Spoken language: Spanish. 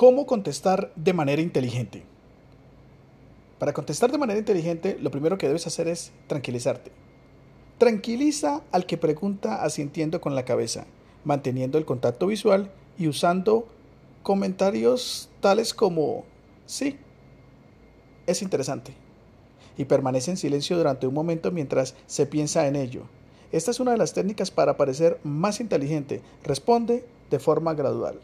¿Cómo contestar de manera inteligente? Para contestar de manera inteligente, lo primero que debes hacer es tranquilizarte. Tranquiliza al que pregunta asintiendo con la cabeza, manteniendo el contacto visual y usando comentarios tales como sí, es interesante. Y permanece en silencio durante un momento mientras se piensa en ello. Esta es una de las técnicas para parecer más inteligente. Responde de forma gradual.